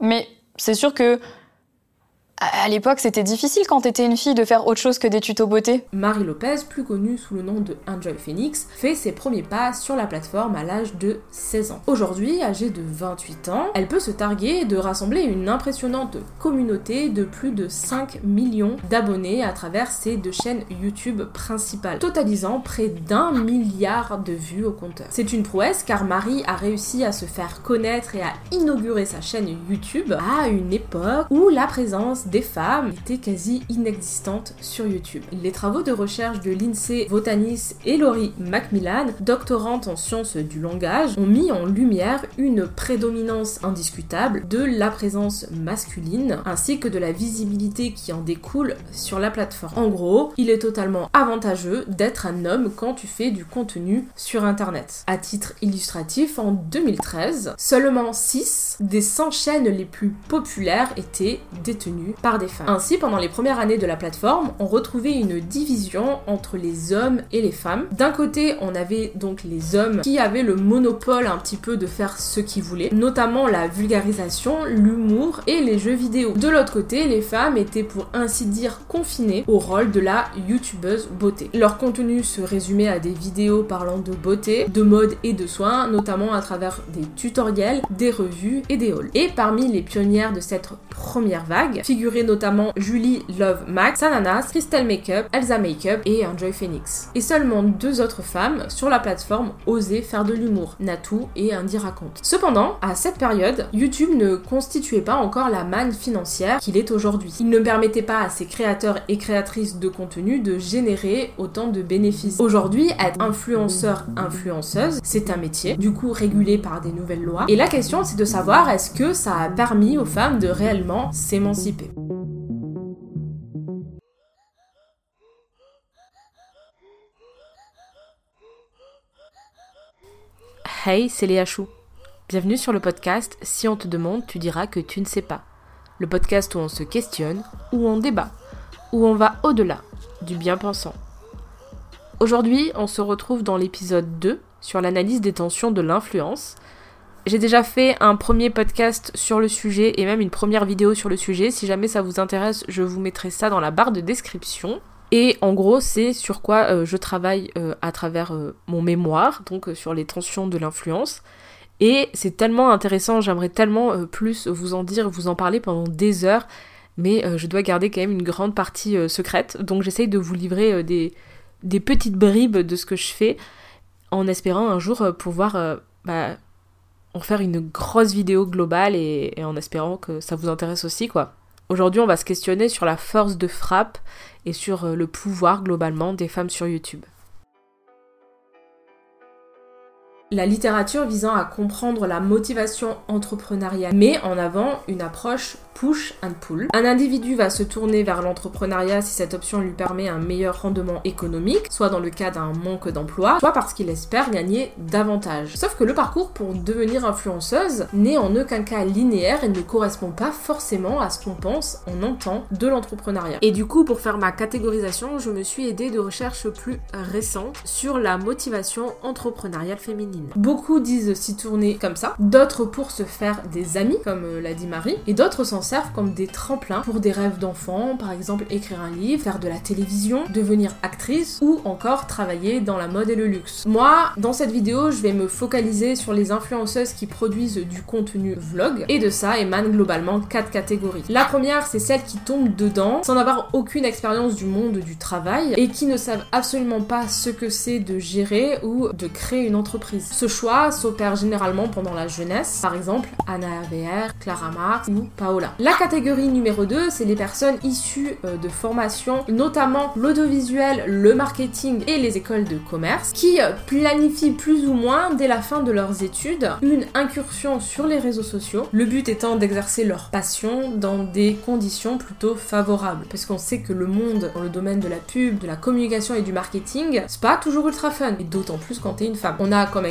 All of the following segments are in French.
Mais c'est sûr que à l'époque, c'était difficile quand t'étais une fille de faire autre chose que des tutos beauté. Marie Lopez, plus connue sous le nom de Enjoy Phoenix, fait ses premiers pas sur la plateforme à l'âge de 16 ans. Aujourd'hui, âgée de 28 ans, elle peut se targuer de rassembler une impressionnante communauté de plus de 5 millions d'abonnés à travers ses deux chaînes YouTube principales, totalisant près d'un milliard de vues au compteur. C'est une prouesse car Marie a réussi à se faire connaître et à inaugurer sa chaîne YouTube à une époque où la présence des femmes étaient quasi inexistantes sur YouTube. Les travaux de recherche de Lindsay Votanis et Laurie Macmillan, doctorante en sciences du langage, ont mis en lumière une prédominance indiscutable de la présence masculine ainsi que de la visibilité qui en découle sur la plateforme. En gros, il est totalement avantageux d'être un homme quand tu fais du contenu sur internet. À titre illustratif, en 2013, seulement 6 des 100 chaînes les plus populaires étaient détenues par des femmes. Ainsi, pendant les premières années de la plateforme, on retrouvait une division entre les hommes et les femmes. D'un côté, on avait donc les hommes qui avaient le monopole un petit peu de faire ce qu'ils voulaient, notamment la vulgarisation, l'humour et les jeux vidéo. De l'autre côté, les femmes étaient pour ainsi dire confinées au rôle de la youtubeuse beauté. Leur contenu se résumait à des vidéos parlant de beauté, de mode et de soins, notamment à travers des tutoriels, des revues et des hauls. Et parmi les pionnières de cette première vague, notamment Julie Love Max, Sananas, Crystal Makeup, Elsa Makeup et Enjoy Phoenix. Et seulement deux autres femmes sur la plateforme osaient faire de l'humour, Natou et Andy Raconte. Cependant, à cette période, YouTube ne constituait pas encore la manne financière qu'il est aujourd'hui. Il ne permettait pas à ses créateurs et créatrices de contenu de générer autant de bénéfices. Aujourd'hui, être influenceur, influenceuse, c'est un métier, du coup régulé par des nouvelles lois. Et la question, c'est de savoir est-ce que ça a permis aux femmes de réellement s'émanciper? Hey, c'est Léa Chou. Bienvenue sur le podcast Si on te demande, tu diras que tu ne sais pas. Le podcast où on se questionne, où on débat, où on va au-delà du bien-pensant. Aujourd'hui, on se retrouve dans l'épisode 2 sur l'analyse des tensions de l'influence. J'ai déjà fait un premier podcast sur le sujet et même une première vidéo sur le sujet. Si jamais ça vous intéresse, je vous mettrai ça dans la barre de description. Et en gros, c'est sur quoi euh, je travaille euh, à travers euh, mon mémoire, donc sur les tensions de l'influence. Et c'est tellement intéressant, j'aimerais tellement plus vous en dire, vous en parler pendant des heures, mais je dois garder quand même une grande partie secrète. Donc j'essaye de vous livrer des, petites bribes de ce que je fais, en espérant un jour pouvoir bah, en faire une grosse vidéo globale et, et en espérant que ça vous intéresse aussi, quoi. Aujourd'hui, on va se questionner sur la force de frappe et sur euh, le pouvoir globalement des femmes sur YouTube. La littérature visant à comprendre la motivation entrepreneuriale met en avant une approche push and pull. Un individu va se tourner vers l'entrepreneuriat si cette option lui permet un meilleur rendement économique, soit dans le cas d'un manque d'emploi, soit parce qu'il espère gagner davantage. Sauf que le parcours pour devenir influenceuse n'est en aucun cas linéaire et ne correspond pas forcément à ce qu'on pense, on entend de l'entrepreneuriat. Et du coup, pour faire ma catégorisation, je me suis aidée de recherches plus récentes sur la motivation entrepreneuriale féminine. Beaucoup disent s'y tourner comme ça, d'autres pour se faire des amis, comme euh, l'a dit Marie, et d'autres s'en servent comme des tremplins pour des rêves d'enfants, par exemple écrire un livre, faire de la télévision, devenir actrice ou encore travailler dans la mode et le luxe. Moi, dans cette vidéo, je vais me focaliser sur les influenceuses qui produisent du contenu vlog et de ça émanent globalement quatre catégories. La première, c'est celles qui tombent dedans sans avoir aucune expérience du monde du travail et qui ne savent absolument pas ce que c'est de gérer ou de créer une entreprise. Ce choix s'opère généralement pendant la jeunesse, par exemple Anna Hervé, Clara Marx ou Paola. La catégorie numéro 2, c'est les personnes issues euh, de formations, notamment l'audiovisuel, le marketing et les écoles de commerce, qui euh, planifient plus ou moins dès la fin de leurs études une incursion sur les réseaux sociaux, le but étant d'exercer leur passion dans des conditions plutôt favorables. Parce qu'on sait que le monde dans le domaine de la pub, de la communication et du marketing, c'est pas toujours ultra fun, et d'autant plus quand t'es une femme. On a comme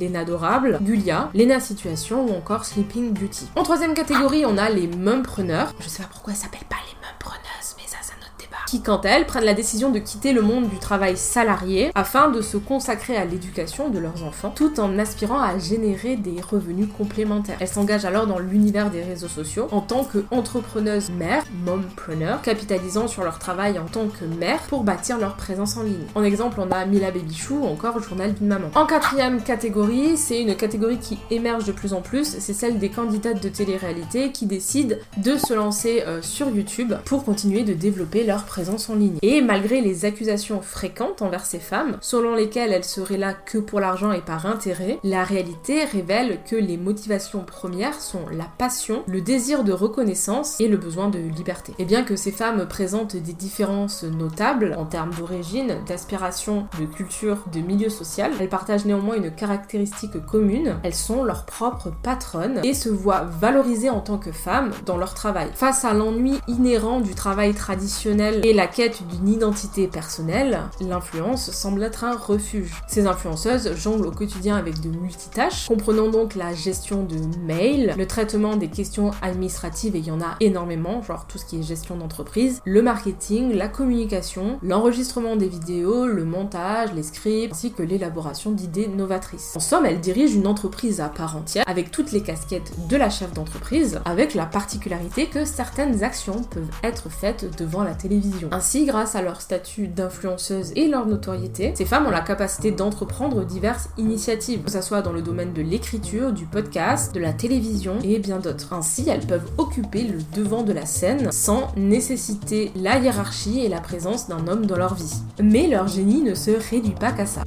Lena Adorable, Gulia, Lena Situation ou encore Sleeping Beauty. En troisième catégorie, on a les mumpreneurs. Je sais pas pourquoi ça s'appelle pas les mumpreneuses, mais ça, c'est notre débat. Qui quant à elles prennent la décision de quitter le monde du travail salarié afin de se consacrer à l'éducation de leurs enfants tout en aspirant à générer des revenus complémentaires. Elles s'engagent alors dans l'univers des réseaux sociaux en tant qu'entrepreneuses mères, mompreneurs, capitalisant sur leur travail en tant que mère pour bâtir leur présence en ligne. En exemple, on a Mila Babychou ou encore journal d'une maman. En quatrième catégorie, c'est une catégorie qui émerge de plus en plus, c'est celle des candidates de télé-réalité qui décident de se lancer euh, sur YouTube pour continuer de développer leur présence en ligne. Et malgré les accusations fréquentes envers ces femmes, selon lesquelles elles seraient là que pour l'argent et par intérêt, la réalité révèle que les motivations premières sont la passion, le désir de reconnaissance et le besoin de liberté. Et bien que ces femmes présentent des différences notables en termes d'origine, d'aspiration, de culture, de milieu social, elles partagent néanmoins une caractéristique commune, elles sont leurs propres patronnes et se voient valorisées en tant que femmes dans leur travail. Face à l'ennui inhérent du travail traditionnel et la quête d'une identité personnelle, l'influence semble être un refuge. Ces influenceuses jonglent au quotidien avec de multitâches, comprenant donc la gestion de mails, le traitement des questions administratives, et il y en a énormément, genre tout ce qui est gestion d'entreprise, le marketing, la communication, l'enregistrement des vidéos, le montage, les scripts, ainsi que l'élaboration d'idées novatrices. En somme, elle dirige une entreprise à part entière, avec toutes les casquettes de la chef d'entreprise, avec la particularité que certaines actions peuvent être faites devant la télévision. Ainsi, grâce à leur statut d'influenceuse et leur notoriété, ces femmes ont la capacité d'entreprendre diverses initiatives, que ce soit dans le domaine de l'écriture, du podcast, de la télévision et bien d'autres. Ainsi, elles peuvent occuper le devant de la scène sans nécessiter la hiérarchie et la présence d'un homme dans leur vie. Mais leur génie ne se réduit pas qu'à ça.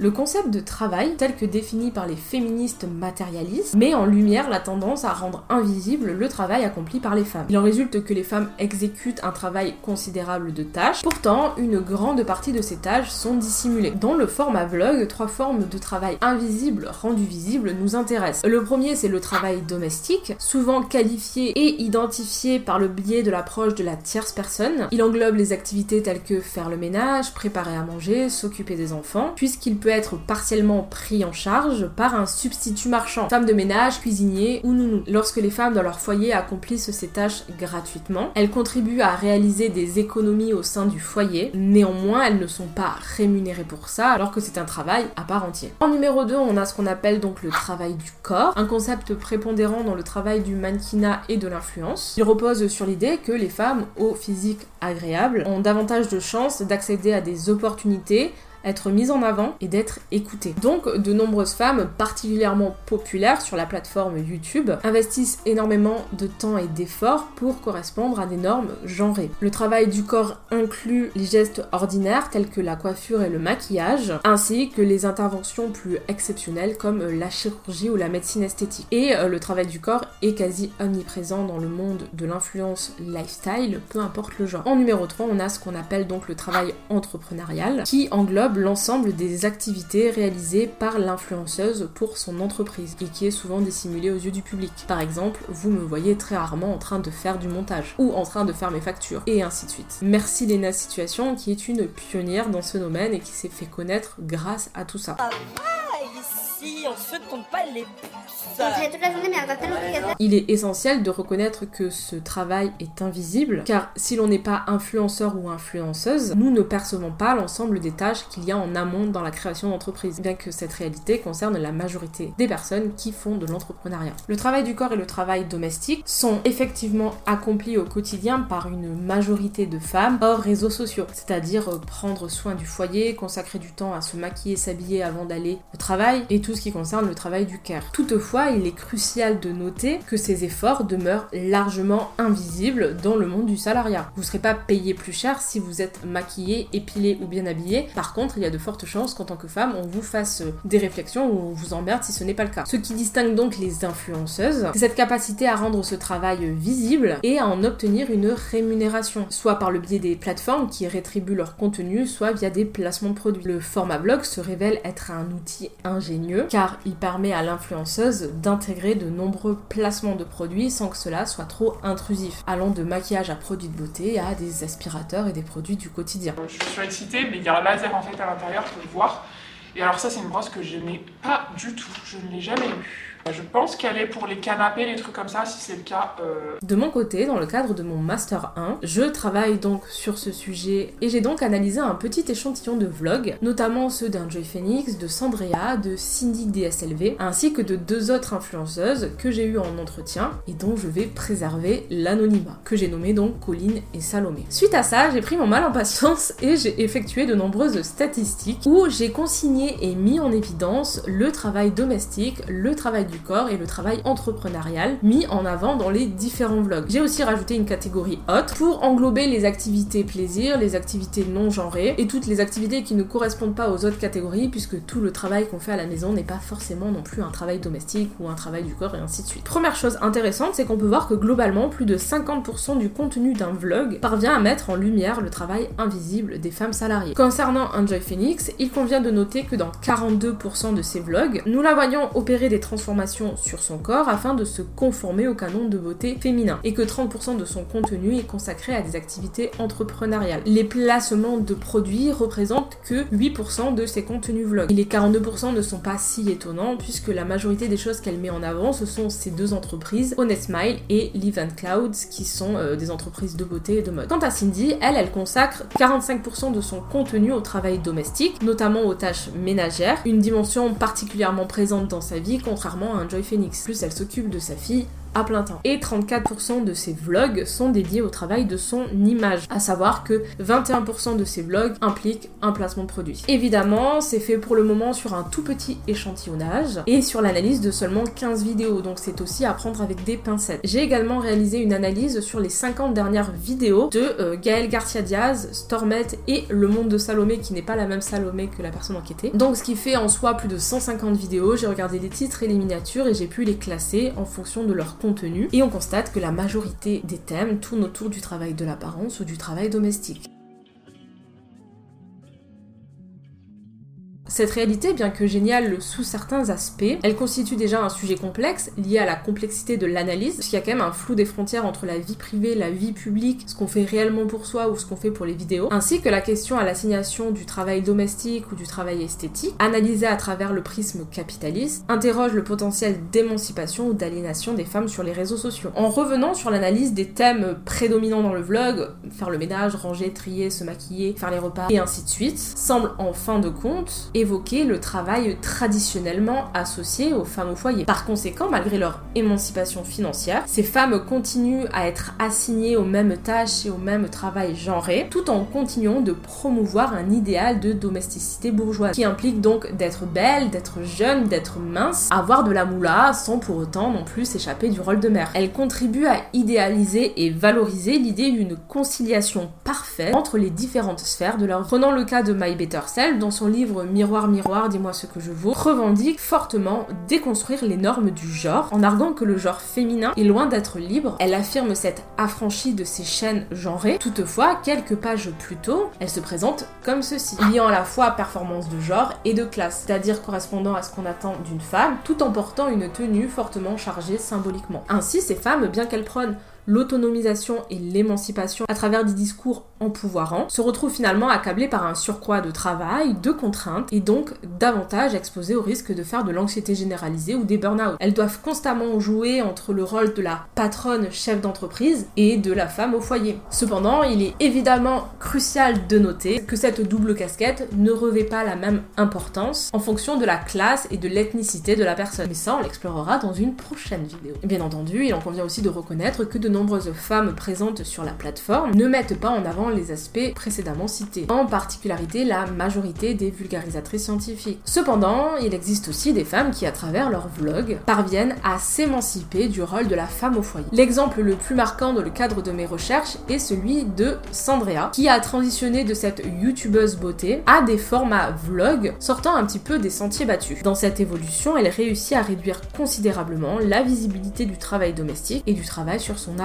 Le concept de travail, tel que défini par les féministes matérialistes, met en lumière la tendance à rendre invisible le travail accompli par les femmes. Il en résulte que les femmes exécutent un travail considérable de tâches, pourtant une grande partie de ces tâches sont dissimulées. Dans le format vlog, trois formes de travail invisible rendues visibles nous intéressent. Le premier c'est le travail domestique, souvent qualifié et identifié par le biais de l'approche de la tierce personne. Il englobe les activités telles que faire le ménage, préparer à manger, s'occuper des enfants, puisqu'il peut être partiellement pris en charge par un substitut marchand, femme de ménage, cuisinier ou nounou. Lorsque les femmes dans leur foyer accomplissent ces tâches gratuitement, elles contribuent à réaliser des économies au sein du foyer, néanmoins elles ne sont pas rémunérées pour ça alors que c'est un travail à part entière. En numéro 2, on a ce qu'on appelle donc le travail du corps, un concept prépondérant dans le travail du mannequinat et de l'influence. Il repose sur l'idée que les femmes au physique agréable ont davantage de chances d'accéder à des opportunités être mise en avant et d'être écoutée. Donc de nombreuses femmes particulièrement populaires sur la plateforme YouTube investissent énormément de temps et d'efforts pour correspondre à des normes genrées. Le travail du corps inclut les gestes ordinaires tels que la coiffure et le maquillage, ainsi que les interventions plus exceptionnelles comme la chirurgie ou la médecine esthétique. Et euh, le travail du corps est quasi omniprésent dans le monde de l'influence lifestyle, peu importe le genre. En numéro 3, on a ce qu'on appelle donc le travail entrepreneurial qui englobe l'ensemble des activités réalisées par l'influenceuse pour son entreprise et qui est souvent dissimulée aux yeux du public. Par exemple, vous me voyez très rarement en train de faire du montage ou en train de faire mes factures et ainsi de suite. Merci Lena Situation qui est une pionnière dans ce domaine et qui s'est fait connaître grâce à tout ça. Ah, on se compte pas les il est essentiel de reconnaître que ce travail est invisible, car si l'on n'est pas influenceur ou influenceuse, nous ne percevons pas l'ensemble des tâches qu'il y a en amont dans la création d'entreprise, bien que cette réalité concerne la majorité des personnes qui font de l'entrepreneuriat. Le travail du corps et le travail domestique sont effectivement accomplis au quotidien par une majorité de femmes hors réseaux sociaux, c'est-à-dire prendre soin du foyer, consacrer du temps à se maquiller, s'habiller avant d'aller au travail, et tout qui concerne le travail du care. Toutefois, il est crucial de noter que ces efforts demeurent largement invisibles dans le monde du salariat. Vous ne serez pas payé plus cher si vous êtes maquillé, épilé ou bien habillé. Par contre, il y a de fortes chances qu'en tant que femme, on vous fasse des réflexions ou on vous emmerde si ce n'est pas le cas. Ce qui distingue donc les influenceuses, c'est cette capacité à rendre ce travail visible et à en obtenir une rémunération, soit par le biais des plateformes qui rétribuent leur contenu, soit via des placements de produits. Le format blog se révèle être un outil ingénieux car il permet à l'influenceuse d'intégrer de nombreux placements de produits sans que cela soit trop intrusif, allant de maquillage à produits de beauté à des aspirateurs et des produits du quotidien. Je suis excitée, mais il y a un laser en fait à l'intérieur, pour le voir. Et alors ça, c'est une brosse que je n'ai pas du tout, je ne l'ai jamais eu. Je pense qu'elle est pour les canapés, les trucs comme ça, si c'est le cas. euh, De mon côté, dans le cadre de mon Master 1, je travaille donc sur ce sujet et j'ai donc analysé un petit échantillon de vlogs, notamment ceux d'Enjoy Phoenix, de Sandrea, de Cindy DSLV, ainsi que de deux autres influenceuses que j'ai eues en entretien et dont je vais préserver l'anonymat, que j'ai nommé donc Colline et Salomé. Suite à ça, j'ai pris mon mal en patience et j'ai effectué de nombreuses statistiques où j'ai consigné et mis en évidence le travail domestique, le travail du corps et le travail entrepreneurial mis en avant dans les différents vlogs. J'ai aussi rajouté une catégorie hot pour englober les activités plaisir, les activités non genrées et toutes les activités qui ne correspondent pas aux autres catégories puisque tout le travail qu'on fait à la maison n'est pas forcément non plus un travail domestique ou un travail du corps et ainsi de suite. Première chose intéressante, c'est qu'on peut voir que globalement plus de 50% du contenu d'un vlog parvient à mettre en lumière le travail invisible des femmes salariées. Concernant Enjoy Phoenix, il convient de noter que dans 42% de ses vlogs, nous la voyons opérer des transformations sur son corps afin de se conformer au canon de beauté féminin et que 30% de son contenu est consacré à des activités entrepreneuriales. Les placements de produits représentent que 8% de ses contenus vlogs. Et les 42% ne sont pas si étonnants puisque la majorité des choses qu'elle met en avant ce sont ces deux entreprises, Honest Smile et Live and Clouds qui sont euh, des entreprises de beauté et de mode. Quant à Cindy, elle, elle consacre 45% de son contenu au travail domestique, notamment aux tâches ménagères, une dimension particulièrement présente dans sa vie contrairement un Joy Phoenix. Plus elle s'occupe de sa fille à plein temps. Et 34% de ses vlogs sont dédiés au travail de son image. À savoir que 21% de ses vlogs impliquent un placement de produit. Évidemment, c'est fait pour le moment sur un tout petit échantillonnage et sur l'analyse de seulement 15 vidéos, donc c'est aussi à prendre avec des pincettes. J'ai également réalisé une analyse sur les 50 dernières vidéos de euh, Gaël Garcia Diaz, Stormette et Le Monde de Salomé, qui n'est pas la même Salomé que la personne enquêtée. Donc ce qui fait en soi plus de 150 vidéos, j'ai regardé les titres et les miniatures et j'ai pu les classer en fonction de leur contenu et on constate que la majorité des thèmes tournent autour du travail de l'apparence ou du travail domestique. Cette réalité, bien que géniale sous certains aspects, elle constitue déjà un sujet complexe lié à la complexité de l'analyse, parce qu'il y a quand même un flou des frontières entre la vie privée, la vie publique, ce qu'on fait réellement pour soi ou ce qu'on fait pour les vidéos, ainsi que la question à l'assignation du travail domestique ou du travail esthétique, analysée à travers le prisme capitaliste, interroge le potentiel d'émancipation ou d'aliénation des femmes sur les réseaux sociaux. En revenant sur l'analyse des thèmes prédominants dans le vlog, faire le ménage, ranger, trier, se maquiller, faire les repas et ainsi de suite, semble en fin de compte évoquer le travail traditionnellement associé aux femmes au foyer. Par conséquent, malgré leur émancipation financière, ces femmes continuent à être assignées aux mêmes tâches et au même travail genré, tout en continuant de promouvoir un idéal de domesticité bourgeoise, qui implique donc d'être belle, d'être jeune, d'être mince, avoir de la moula, sans pour autant non plus s'échapper du rôle de mère. Elle contribue à idéaliser et valoriser l'idée d'une conciliation parfaite entre les différentes sphères de leur. Prenons le cas de My Better Self, dans son livre Miroir Miroir, miroir, dis-moi ce que je vaux, revendique fortement déconstruire les normes du genre en arguant que le genre féminin est loin d'être libre. Elle affirme s'être affranchie de ses chaînes genrées. Toutefois, quelques pages plus tôt, elle se présente comme ceci, liant à la fois performance de genre et de classe, c'est-à-dire correspondant à ce qu'on attend d'une femme, tout en portant une tenue fortement chargée symboliquement. Ainsi, ces femmes, bien qu'elles prônent l'autonomisation et l'émancipation à travers des discours empouvoirants, se retrouvent finalement accablées par un surcroît de travail, de contraintes, et donc davantage exposées au risque de faire de l'anxiété généralisée ou des burn-out. Elles doivent constamment jouer entre le rôle de la patronne chef d'entreprise et de la femme au foyer. Cependant, il est évidemment crucial de noter que cette double casquette ne revêt pas la même importance en fonction de la classe et de l'ethnicité de la personne. Mais ça, on l'explorera dans une prochaine vidéo. Bien entendu, il en convient aussi de reconnaître que de nombreuses femmes présentes sur la plateforme ne mettent pas en avant les aspects précédemment cités, en particularité la majorité des vulgarisatrices scientifiques. Cependant, il existe aussi des femmes qui, à travers leurs vlogs, parviennent à s'émanciper du rôle de la femme au foyer. L'exemple le plus marquant dans le cadre de mes recherches est celui de Sandrea, qui a transitionné de cette youtubeuse beauté à des formats vlog sortant un petit peu des sentiers battus. Dans cette évolution, elle réussit à réduire considérablement la visibilité du travail domestique et du travail sur son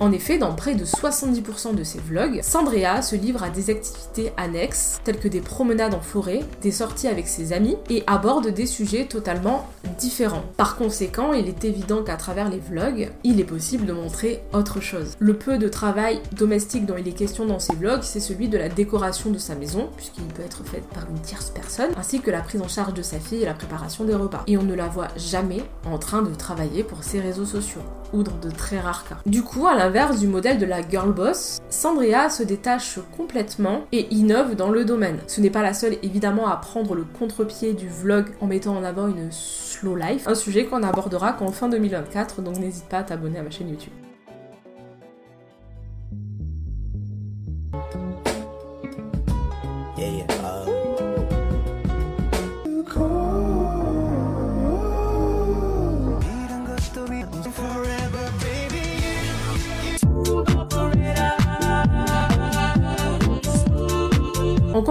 En effet, dans près de 70% de ses vlogs, Sandrea se livre à des activités annexes, telles que des promenades en forêt, des sorties avec ses amis, et aborde des sujets totalement différents. Par conséquent, il est évident qu'à travers les vlogs, il est possible de montrer autre chose. Le peu de travail domestique dont il est question dans ces vlogs, c'est celui de la décoration de sa maison, puisqu'il peut être fait par une tierce personne, ainsi que la prise en charge de sa fille et la préparation des repas. Et on ne la voit jamais en train de travailler pour ses réseaux sociaux, ou dans de très rares cas. Du coup, à l'inverse du modèle de la girl boss, Sandria se détache complètement et innove dans le domaine. Ce n'est pas la seule évidemment à prendre le contre-pied du vlog en mettant en avant une slow life, un sujet qu'on abordera qu'en fin 2024, donc n'hésite pas à t'abonner à ma chaîne YouTube.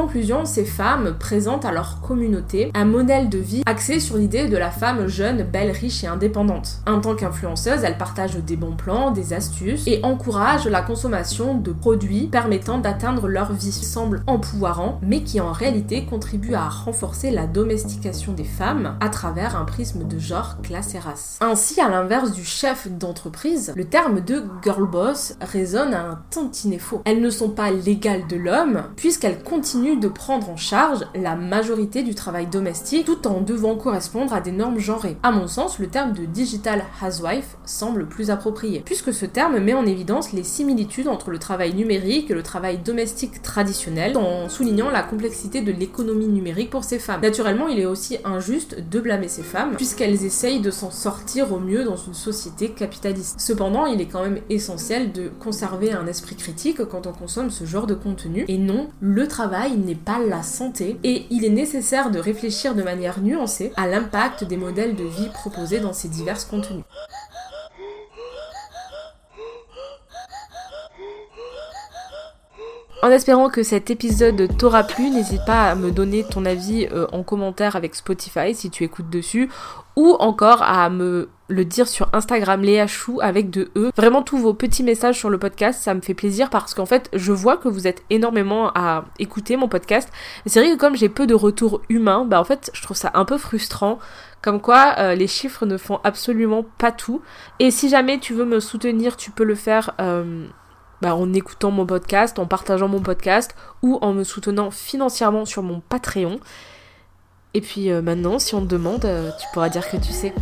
Conclusion, ces femmes présentent à leur communauté un modèle de vie axé sur l'idée de la femme jeune, belle, riche et indépendante. En tant qu'influenceuse, elles partagent des bons plans, des astuces et encouragent la consommation de produits permettant d'atteindre leur vie. Semble empouvoirant, mais qui en réalité contribue à renforcer la domestication des femmes à travers un prisme de genre, classe et race. Ainsi, à l'inverse du chef d'entreprise, le terme de girl boss résonne à un tantinet faux. Elles ne sont pas l'égale de l'homme, puisqu'elles continuent de prendre en charge la majorité du travail domestique tout en devant correspondre à des normes genrées. À mon sens, le terme de digital housewife semble plus approprié, puisque ce terme met en évidence les similitudes entre le travail numérique et le travail domestique traditionnel, en soulignant la complexité de l'économie numérique pour ces femmes. Naturellement, il est aussi injuste de blâmer ces femmes, puisqu'elles essayent de s'en sortir au mieux dans une société capitaliste. Cependant, il est quand même essentiel de conserver un esprit critique quand on consomme ce genre de contenu, et non, le travail n'est pas la santé et il est nécessaire de réfléchir de manière nuancée à l'impact des modèles de vie proposés dans ces divers contenus. En espérant que cet épisode t'aura plu, n'hésite pas à me donner ton avis euh, en commentaire avec Spotify si tu écoutes dessus, ou encore à me le dire sur Instagram Léa Chou avec de E. Vraiment tous vos petits messages sur le podcast, ça me fait plaisir parce qu'en fait, je vois que vous êtes énormément à écouter mon podcast. C'est vrai que comme j'ai peu de retours humains, bah en fait, je trouve ça un peu frustrant. Comme quoi, euh, les chiffres ne font absolument pas tout. Et si jamais tu veux me soutenir, tu peux le faire euh, bah, en écoutant mon podcast, en partageant mon podcast ou en me soutenant financièrement sur mon Patreon. Et puis euh, maintenant, si on te demande, tu pourras dire que tu sais.